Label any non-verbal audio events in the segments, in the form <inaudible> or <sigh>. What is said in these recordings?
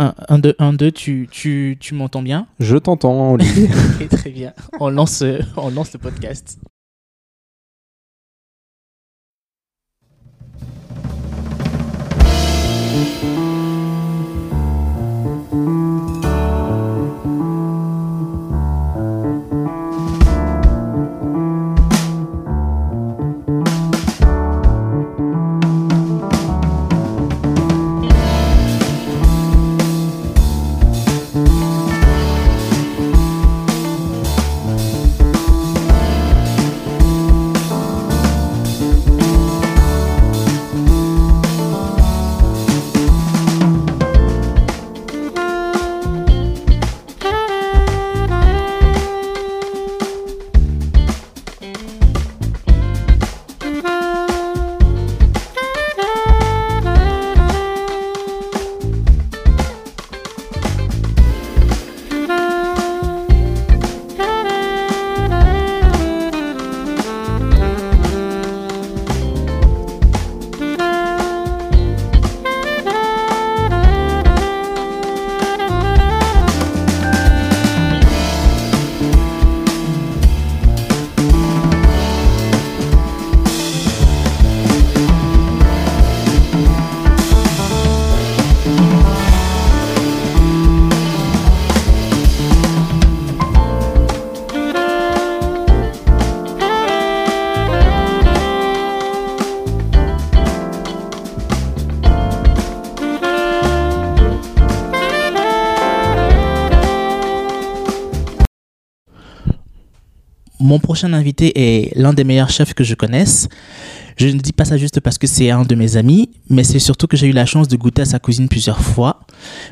Un, un, deux, un, deux, tu, tu, tu m'entends bien? Je t'entends, Olivier. <laughs> Très bien. On lance, euh, on lance le podcast. Mon prochain invité est l'un des meilleurs chefs que je connaisse. Je ne dis pas ça juste parce que c'est un de mes amis, mais c'est surtout que j'ai eu la chance de goûter à sa cuisine plusieurs fois.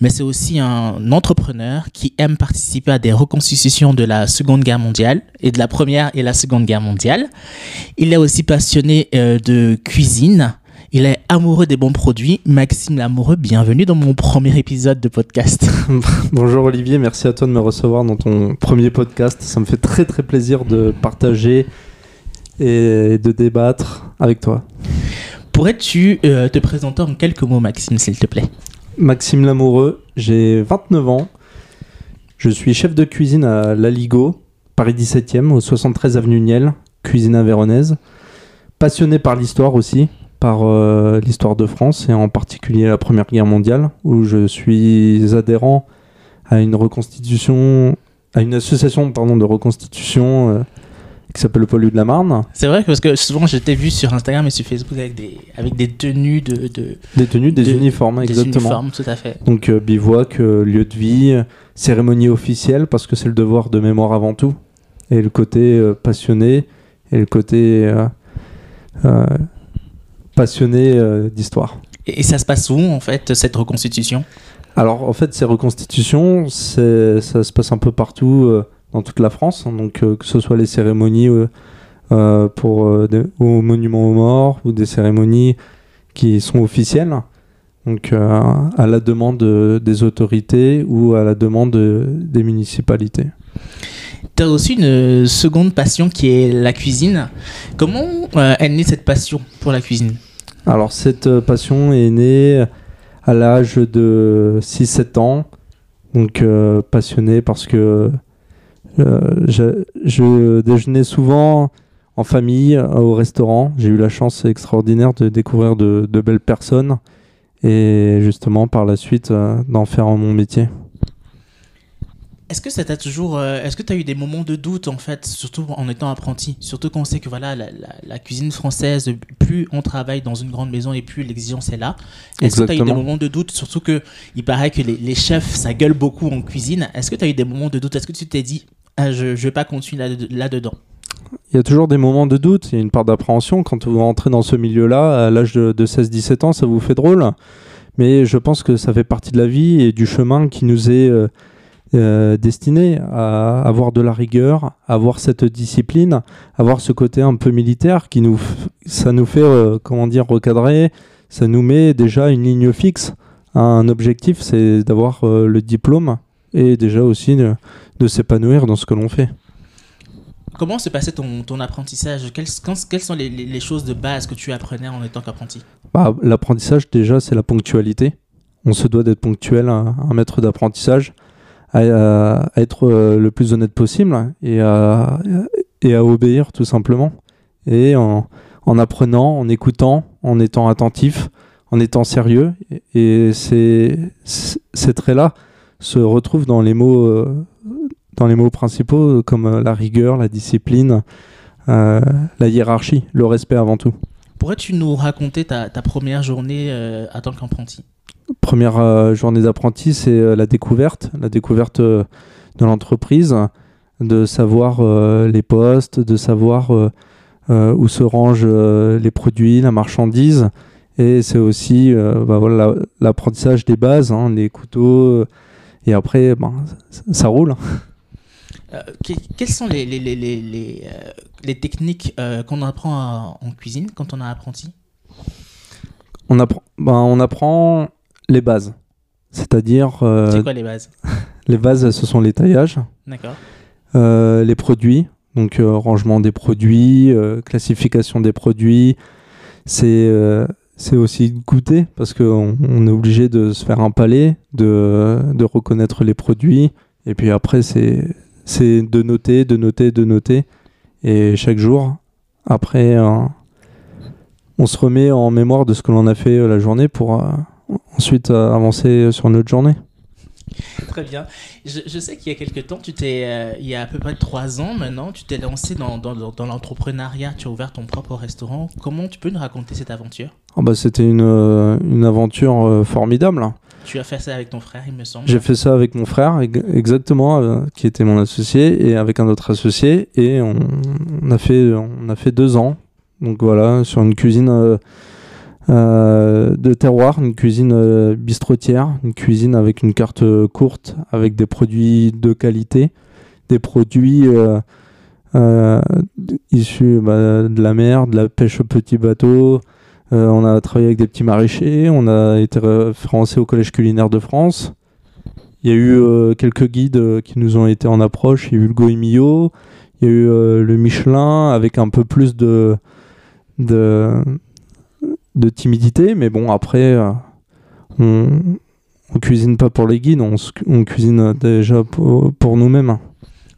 Mais c'est aussi un entrepreneur qui aime participer à des reconstitutions de la Seconde Guerre mondiale et de la Première et la Seconde Guerre mondiale. Il est aussi passionné euh, de cuisine. Il est amoureux des bons produits. Maxime Lamoureux, bienvenue dans mon premier épisode de podcast. <laughs> Bonjour Olivier, merci à toi de me recevoir dans ton premier podcast. Ça me fait très très plaisir de partager et de débattre avec toi. Pourrais-tu euh, te présenter en quelques mots, Maxime, s'il te plaît? Maxime Lamoureux, j'ai 29 ans. Je suis chef de cuisine à Laligo, Paris 17e, au 73 avenue Niel, cuisine avéronaise. Passionné par l'histoire aussi, par euh, l'histoire de France et en particulier la Première Guerre mondiale, où je suis adhérent à une reconstitution, à une association pardon, de reconstitution euh, qui s'appelle le Pôle de la Marne. C'est vrai que parce que souvent je t'ai vu sur Instagram et sur Facebook avec des, avec des tenues de, de Des tenues, des de- uniformes, des exactement. uniformes, tout à fait. Donc euh, bivouac, lieu de vie, cérémonie officielle, parce que c'est le devoir de mémoire avant tout. Et le côté passionné, et le côté passionné euh, d'histoire. Et, ça se passe où en fait cette reconstitution? Alors en fait, ces reconstitutions, ça se passe un peu partout euh, dans toute la France. hein. donc euh, que ce soit les cérémonies pour des- au monument aux morts ou des cérémonies qui sont officielles. Donc à la demande des autorités ou à la demande des municipalités. Tu as aussi une euh, seconde passion qui est la cuisine. Comment euh, est née cette passion pour la cuisine? Alors cette euh, passion est née à l'âge de 6-7 ans. Donc euh, passionné parce que je, je déjeunais souvent en famille au restaurant. J'ai eu la chance extraordinaire de découvrir de, belles personnes et justement par la suite d'en faire mon métier. Est-ce que ça t'a toujours, euh, est-ce que tu as eu des moments de doute en fait, surtout en étant apprenti, surtout quand on sait que voilà la, la- la cuisine française, plus on travaille dans une grande maison et plus l'exigence est là. Est-ce que tu as eu des moments de doute, surtout que il paraît que les, les chefs ça gueule beaucoup en cuisine. Est-ce que tu as eu des moments de doute? Est-ce que tu t'es dit ah, je, je vais pas continuer là- là-dedans Il y a toujours des moments de doute, il y a une part d'appréhension. Quand vous rentrez dans ce milieu-là, à l'âge de, de 16-17 ans, ça vous fait drôle. Mais je pense que ça fait partie de la vie et du chemin qui nous est euh, euh, destiné à avoir de la rigueur, avoir cette discipline, avoir ce côté un peu militaire qui nous, ça nous fait, euh, comment dire, recadrer. Ça nous met déjà une ligne fixe. Un objectif, c'est d'avoir euh, le diplôme et déjà aussi de, de s'épanouir dans ce que l'on fait. Comment se passait ton, ton apprentissage? Quelles, quand- quelles sont les, choses de base que tu apprenais en étant qu'apprenti? Bah, L'apprentissage, déjà, c'est la ponctualité. on se doit d'être ponctuel, un maître d'apprentissage, à, à- être euh, le plus honnête possible et à, obéir tout simplement. Et en, en apprenant, en écoutant, en étant attentif, en étant sérieux. Et ces, traits-là se retrouvent dans les mots, euh, dans les mots principaux euh, comme euh, la rigueur, la discipline, euh, la hiérarchie, le respect avant tout. Pourrais-tu nous raconter ta, première journée euh, en tant qu'apprenti? Première euh, journée d'apprenti, c'est euh, la découverte, la découverte de l'entreprise, de savoir les postes, de savoir où se rangent les produits, la marchandise. Et c'est aussi bah, l'apprentissage des bases, hein, les couteaux. et après, ben, ça roule. Euh, que- Quelles sont les, les, les, les, les, euh, techniques euh, qu'on apprend à- en cuisine quand on est apprenti? On apprend, ben, on apprend les bases. C'est-à-dire, euh, C'est quoi les bases? <laughs> les bases, ce sont les taillages. D'accord. Euh, les produits, donc euh, rangement des produits, classification des produits. C'est c'est aussi goûter parce qu'on on est obligé de se faire un palais, de, de reconnaître les produits. Et puis après, c'est c'est de noter, de noter, de noter. Et chaque jour, après, euh, on se remet en mémoire de ce que l'on a fait euh, la journée pour euh, ensuite avancer sur notre journée. Très bien. Je, je sais qu'il y a quelques temps, tu t'es, euh, il y a à peu près trois ans maintenant, tu t'es lancé dans, dans, dans- dans l'entrepreneuriat, tu as ouvert ton propre restaurant. Comment tu peux nous raconter cette aventure? Ah bah, C'était une, une aventure formidable. Tu as fait ça avec ton frère, il me semble. J'ai fait ça avec mon frère, ex- exactement, euh, qui était mon associé, et avec un autre associé, et on, a, fait, on a fait deux ans. Donc voilà, sur une cuisine euh, euh, de terroir, une cuisine bistrotière, une cuisine avec une carte courte, avec des produits de qualité, des produits issus bah, de la mer, de la pêche au petit bateau. Euh, on a travaillé avec des petits maraîchers, on a été référencé au Collège culinaire de France. Il y a eu euh, quelques guides euh, qui nous ont été en approche. Il y a eu le Goemio, il y a eu le Michelin avec un peu plus de, de, timidité. Mais bon, après, on, cuisine pas pour les guides, on, cuisine déjà pour, nous-mêmes.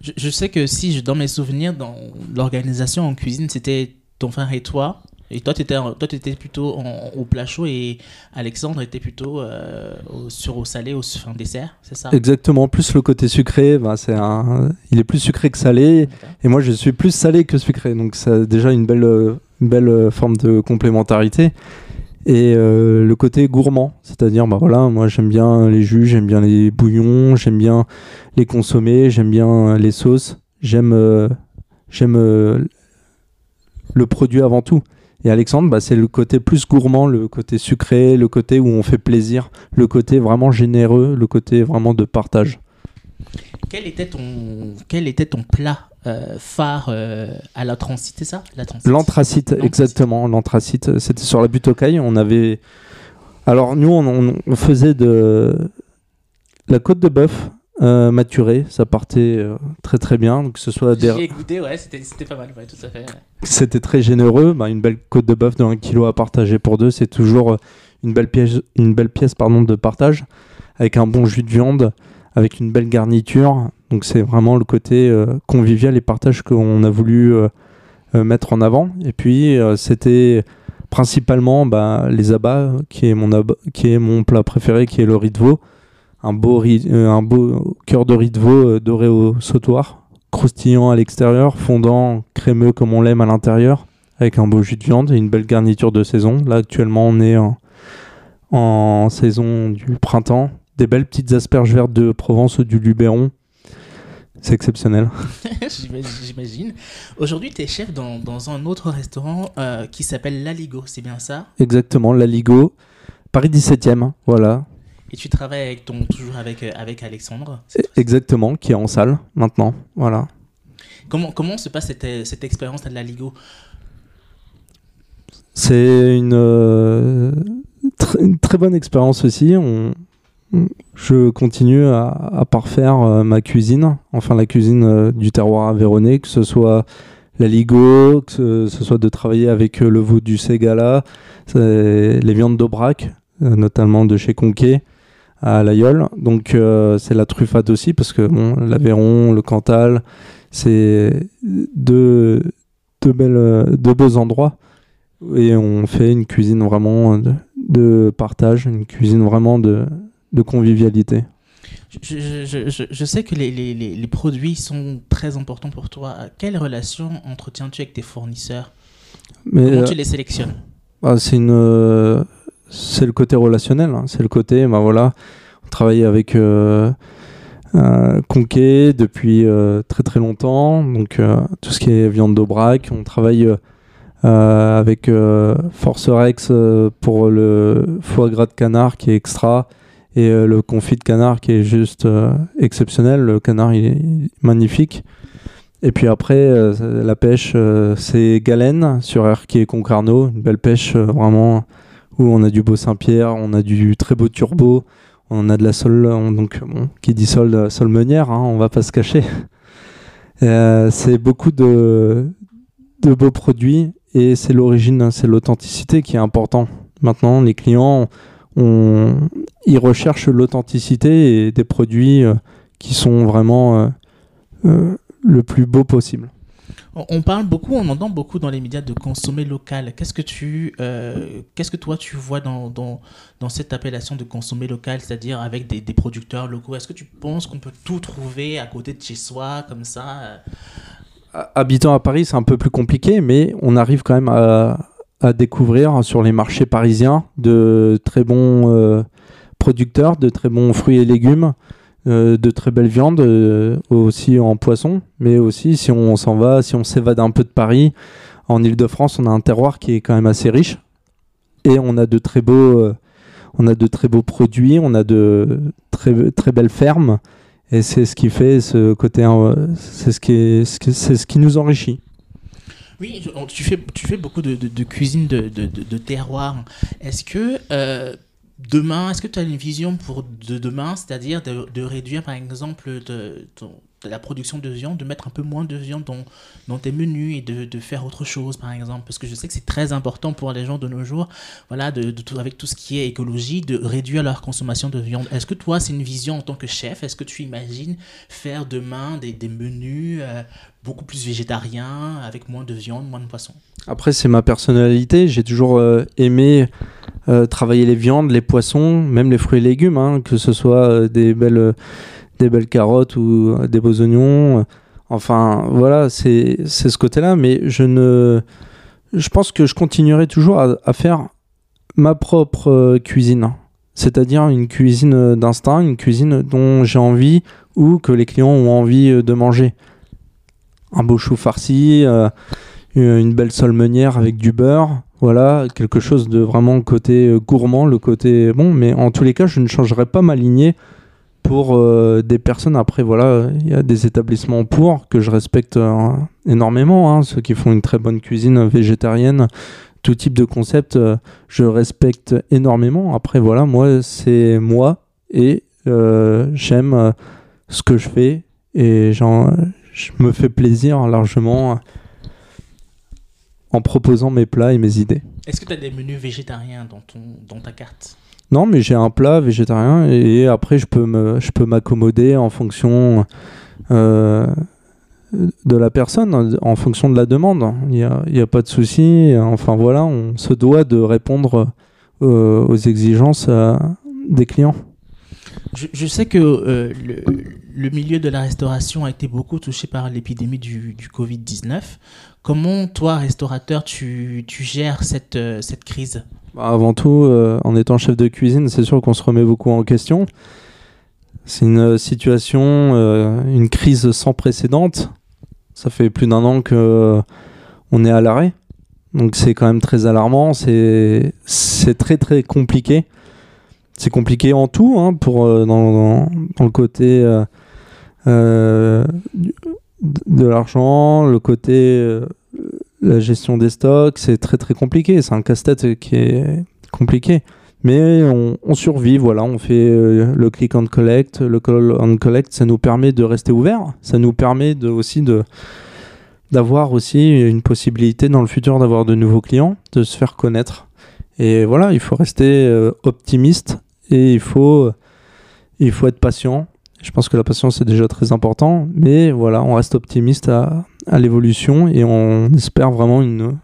Je, je sais que si, je, dans mes souvenirs, dans l'organisation en cuisine, c'était ton frère et toi. Et toi, tu étais, toi, étais plutôt en- au plat chaud et Alexandre était plutôt euh, au, sur au salé, au fin dessert, c'est ça? Exactement, plus le côté sucré, ben, c'est un, il est plus sucré que salé. Et moi, je suis plus salé que sucré. Donc, c'est déjà une belle, une belle forme de complémentarité. Et euh, le côté gourmand, c'est-à-dire, bah voilà, moi j'aime bien les jus, j'aime bien les bouillons, j'aime bien les consommer, j'aime bien les sauces, j'aime euh, j'aime le produit avant tout. Et Alexandre, bah, c'est le côté plus gourmand, le côté sucré, le côté où on fait plaisir, le côté vraiment généreux, le côté vraiment de partage. Quel était ton, quel était ton plat euh, phare euh, à la transite, c'est ça? La transite. L'anthracite, L'anthracite. exactement. L'anthracite, c'était sur la butte aux Cailles. On avait. Alors, nous, on faisait de la côte de bœuf euh, maturée. Ça partait euh, très, très bien. Que ce soit des... ai goûté, ouais, c'était, pas mal, ouais, tout à fait. ouais. C'était très généreux. Bah, une belle côte de bœuf de 1 kg à partager pour deux, c'est toujours euh, une belle pièce, une belle pièce pardon, de partage. Avec un bon jus de viande, avec une belle garniture. Donc, c'est vraiment le côté euh, convivial et partage qu'on a voulu mettre en avant. Et puis, c'était principalement bah, les abats, qui est, mon ab- qui est mon plat préféré, qui est le riz de veau. Un beau, riz- euh, un beau cœur de riz de veau euh, doré au sautoir, croustillant à l'extérieur, fondant, crémeux comme on l'aime à l'intérieur, avec un beau jus de viande et une belle garniture de saison. Là, actuellement, on est en, en saison du printemps. Des belles petites asperges vertes de Provence ou du Luberon. C'est exceptionnel. <laughs> J'imagine-. Aujourd'hui, tu es chef dans, dans un autre restaurant euh, qui s'appelle L'Aligo, c'est bien ça? Exactement, la Ligo. Paris 17e, voilà. Et tu travailles avec ton, toujours avec, euh, avec Alexandre. Exactement, qui est en salle maintenant. Voilà. Comment, comment se passe cette, euh, cette expérience à L'Aligo C'est une, euh, tr- une très bonne expérience aussi. On, je continue à, à parfaire euh, ma cuisine, enfin la cuisine euh, du terroir aveyronais, que ce soit la Ligo, que ce, ce soit de travailler avec le veau du Ségala, c'est les viandes d'Aubrac, notamment de chez Conquet, à l'Aïol. Donc c'est la truffade aussi parce que bon, l'Aveyron, le Cantal, c'est deux, deux, belles, deux beaux endroits et on fait une cuisine vraiment de, partage, une cuisine vraiment de, de convivialité. Je, je, je, sais que les, les, les, produits sont très importants pour toi. Quelle relation entretiens-tu avec tes fournisseurs? Mais, Comment tu euh, les sélectionnes? bah, C'est une, euh, c'est le côté relationnel. Hein. C'est le côté, bah voilà, on travaille avec euh, Conquet depuis très très longtemps. Donc tout ce qui est viande d'Aubrac, on travaille euh, avec euh, Force Rex euh, pour le foie gras de canard qui est extra et le confit de canard qui est juste exceptionnel. Le canard est magnifique. Et puis après, la pêche, c'est Galène sur Erquy et Concarneau. Une belle pêche vraiment où on a du beau Saint-Pierre, on a du très beau turbo, on a de la sol, qui dit sol, sol meunière, hein, on va pas se cacher. c'est beaucoup de, beaux produits et c'est l'origine, hein, c'est l'authenticité qui est important. Maintenant, les clients, ils recherchent l'authenticité et des produits euh, qui sont vraiment euh, euh, le plus beau possible. On parle beaucoup, on entend beaucoup dans les médias de consommer local. Qu'est-ce que tu, qu'est-ce que toi tu vois dans, dans, cette appellation de consommer local, c'est-à-dire avec des, producteurs locaux? Est-ce que tu penses qu'on peut tout trouver à côté de chez soi, comme ça habitant à Paris, c'est un peu plus compliqué, mais on arrive quand même à, découvrir sur les marchés parisiens de très bons euh, producteurs, de très bons fruits et légumes, euh, de très belles viandes, euh, aussi en poisson, mais aussi si on s'en va, si on s'évade un peu de Paris, en Ile-de-France, on a un terroir qui est quand même assez riche et on a de très beaux, on a de très beaux produits, on a de très, très belles fermes. Et c'est ce qui fait ce côté, c'est ce qui, c'est ce qui nous enrichit. Oui, tu fais, tu fais beaucoup de, de, cuisine de, de, terroir. Est-ce que euh, demain, est-ce que tu as une vision pour de demain, c'est-à-dire de, réduire par exemple ton, la production de viande, de mettre un peu moins de viande dans, dans tes menus et de, de, faire autre chose, par exemple. Parce que je sais que c'est très important pour les gens de nos jours, voilà, de, de, avec tout ce qui est écologie, de réduire leur consommation de viande. Est-ce que toi, c'est une vision en tant que chef? Est-ce que tu imagines faire demain des, des menus euh, beaucoup plus végétariens, avec moins de viande, moins de poisson Après, c'est ma personnalité. J'ai toujours euh, aimé euh, travailler les viandes, les poissons, même les fruits et légumes, hein, que ce soit des belles des belles carottes ou des beaux oignons. Enfin, voilà, c'est ce côté-là. Mais je ne. Je pense que je continuerai toujours à, faire ma propre euh, cuisine. C'est-à-dire une cuisine d'instinct, une cuisine dont j'ai envie ou que les clients ont envie euh, de manger. Un beau chou farci, euh, une belle solmenière avec du beurre, voilà, quelque chose de vraiment côté gourmand, le côté bon, mais en tous les cas, je ne changerai pas ma lignée pour euh, des personnes. Après, voilà, il y a des établissements pour que je respecte euh, énormément. Hein, ceux qui font une très bonne cuisine végétarienne, tout type de concept, euh, je respecte énormément. Après, voilà, moi, c'est moi et j'aime ce que je fais et je me fais plaisir largement en proposant mes plats et mes idées. Est-ce que tu as des menus végétariens dans, ton, dans ta carte? Non, mais j'ai un plat végétarien et après je peux je peux m'accommoder en fonction euh, de la personne, en fonction de la demande. Il n'y a, a, pas de souci. Enfin voilà, on se doit de répondre euh, aux exigences euh, des clients. Je, sais que le, milieu de la restauration a été beaucoup touché par l'épidémie du, du Covid-19. Comment toi, restaurateur, tu, gères cette, cette crise? Bah, avant tout, euh, en étant chef de cuisine, c'est sûr qu'on se remet beaucoup en question. C'est une euh, situation, euh, une crise sans précédente. Ça fait plus d'un an que on est à l'arrêt. Donc c'est quand même très alarmant, c'est très très compliqué. C'est compliqué en tout, hein, pour, dans, le côté de l'argent, le côté la gestion des stocks, c'est très très compliqué. C'est un casse-tête qui est compliqué. Mais on, survit, voilà, on fait euh, le click and collect, le call and collect, ça nous permet de rester ouvert, ça nous permet de, aussi de d'avoir aussi une possibilité dans le futur d'avoir de nouveaux clients, de se faire connaître. Et voilà, il faut rester euh, optimiste et il faut Il faut être patient. Je pense que la patience est déjà très important, mais voilà, on reste optimiste à, l'évolution et on espère vraiment une,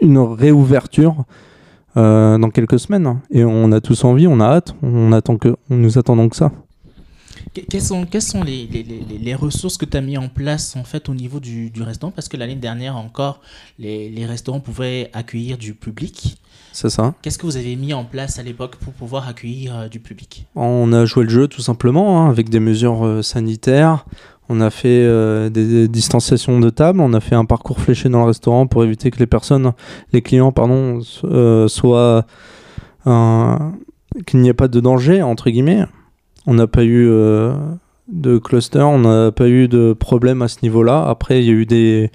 réouverture euh, dans quelques semaines. Et on a tous envie, on a hâte, on attend que, nous attendons que ça. Que- Quelles sont, quelles sont les, les- les- les ressources que tu as mis en place en fait au niveau du, du restaurant? Parce que l'année dernière encore, les, restaurants pouvaient accueillir du public. C'est ça. Qu'est-ce que vous avez mis en place à l'époque pour pouvoir accueillir euh, du public? On a joué le jeu tout simplement hein, avec des mesures euh, sanitaires. On a fait euh, des, des distanciations de table. On a fait un parcours fléché dans le restaurant pour éviter que les personnes, les clients, pardon, so- euh, soient euh, qu'il n'y ait pas de danger entre guillemets. On n'a pas eu euh, de cluster, on n'a pas eu de problème à ce niveau-là. Après, il y a eu des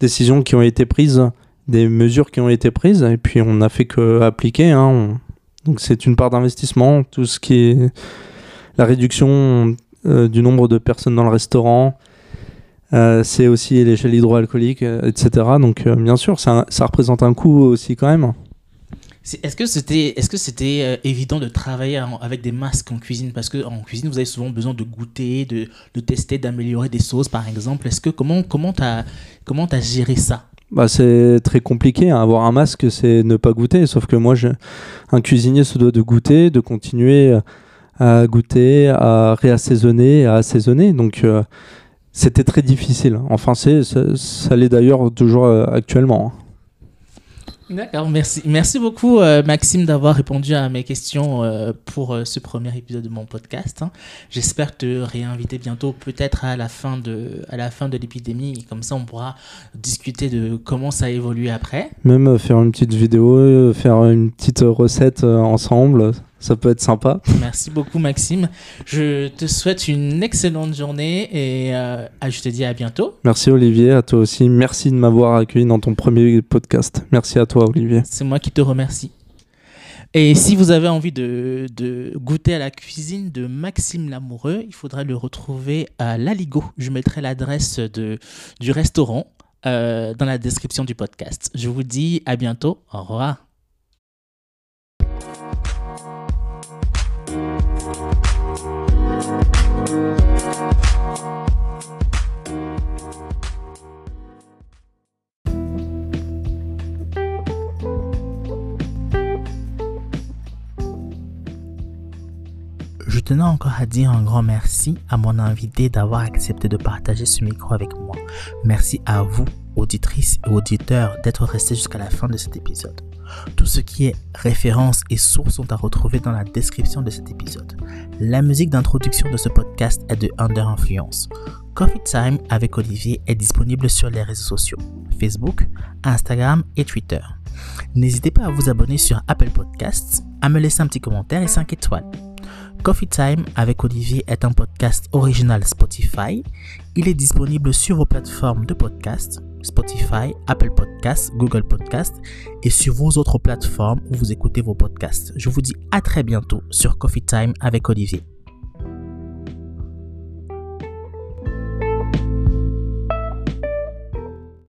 décisions qui ont été prises, des mesures qui ont été prises, et puis on n'a fait que appliquer. hein. On- Donc c'est une part d'investissement, tout ce qui est la réduction euh, du nombre de personnes dans le restaurant. euh, c'est aussi les gels hydroalcooliques, etc. Donc, bien sûr, ça, ça représente un coût aussi quand même. Est-ce que c'était est -ce c'était euh, évident de travailler en- avec des masques en cuisine? Parce que en cuisine, vous avez souvent besoin de goûter, de, tester, d'améliorer des sauces, par exemple. Est-ce que comment comment t'as comment as géré ça? Bah, c'est très compliqué. hein. Avoir un masque, c'est ne pas goûter. Sauf que moi, un cuisinier se doit de goûter, de continuer à goûter, à réassaisonner, à assaisonner. Donc, euh, c'était très difficile. Enfin, c'est, ça, l'est d'ailleurs toujours euh, actuellement. D'accord, merci. Merci beaucoup, euh, Maxime, d'avoir répondu à mes questions euh, pour euh, ce premier épisode de mon podcast. hein. J'espère te réinviter bientôt, peut-être à la fin de, à la fin de l'épidémie. Comme ça, on pourra discuter de comment ça a évolué après. Même faire une petite vidéo, faire une petite recette ensemble, ça peut être sympa. Merci beaucoup, Maxime. Je te souhaite une excellente journée et euh, ah, je te dis à bientôt. Merci Olivier, à toi aussi. Merci de m'avoir accueilli dans ton premier podcast. Merci à toi Olivier. C'est moi qui te remercie. Et si vous avez envie de, de goûter à la cuisine de Maxime Lamoureux, il faudra le retrouver à l'Aligo. Je mettrai l'adresse du restaurant euh, dans la description du podcast. Je vous dis à bientôt. Au revoir. Je tenais encore à dire un grand merci à mon invité d'avoir accepté de partager ce micro avec moi. Merci à vous, auditrices et auditeurs, d'être restés jusqu'à la fin de cet épisode. Tout ce qui est références et sources sont à retrouver dans la description de cet épisode. La musique d'introduction de ce podcast est de Under Influence. Coffee Time avec Olivier est disponible sur les réseaux sociaux Facebook, Instagram et Twitter. N'hésitez pas à vous abonner sur Apple Podcasts, à me laisser un petit commentaire et 5 étoiles. Coffee Time avec Olivier est un podcast original Spotify. Il est disponible sur vos plateformes de podcast, Spotify, Apple Podcasts, Google Podcasts et sur vos autres plateformes où vous écoutez vos podcasts. Je vous dis à très bientôt sur Coffee Time avec Olivier.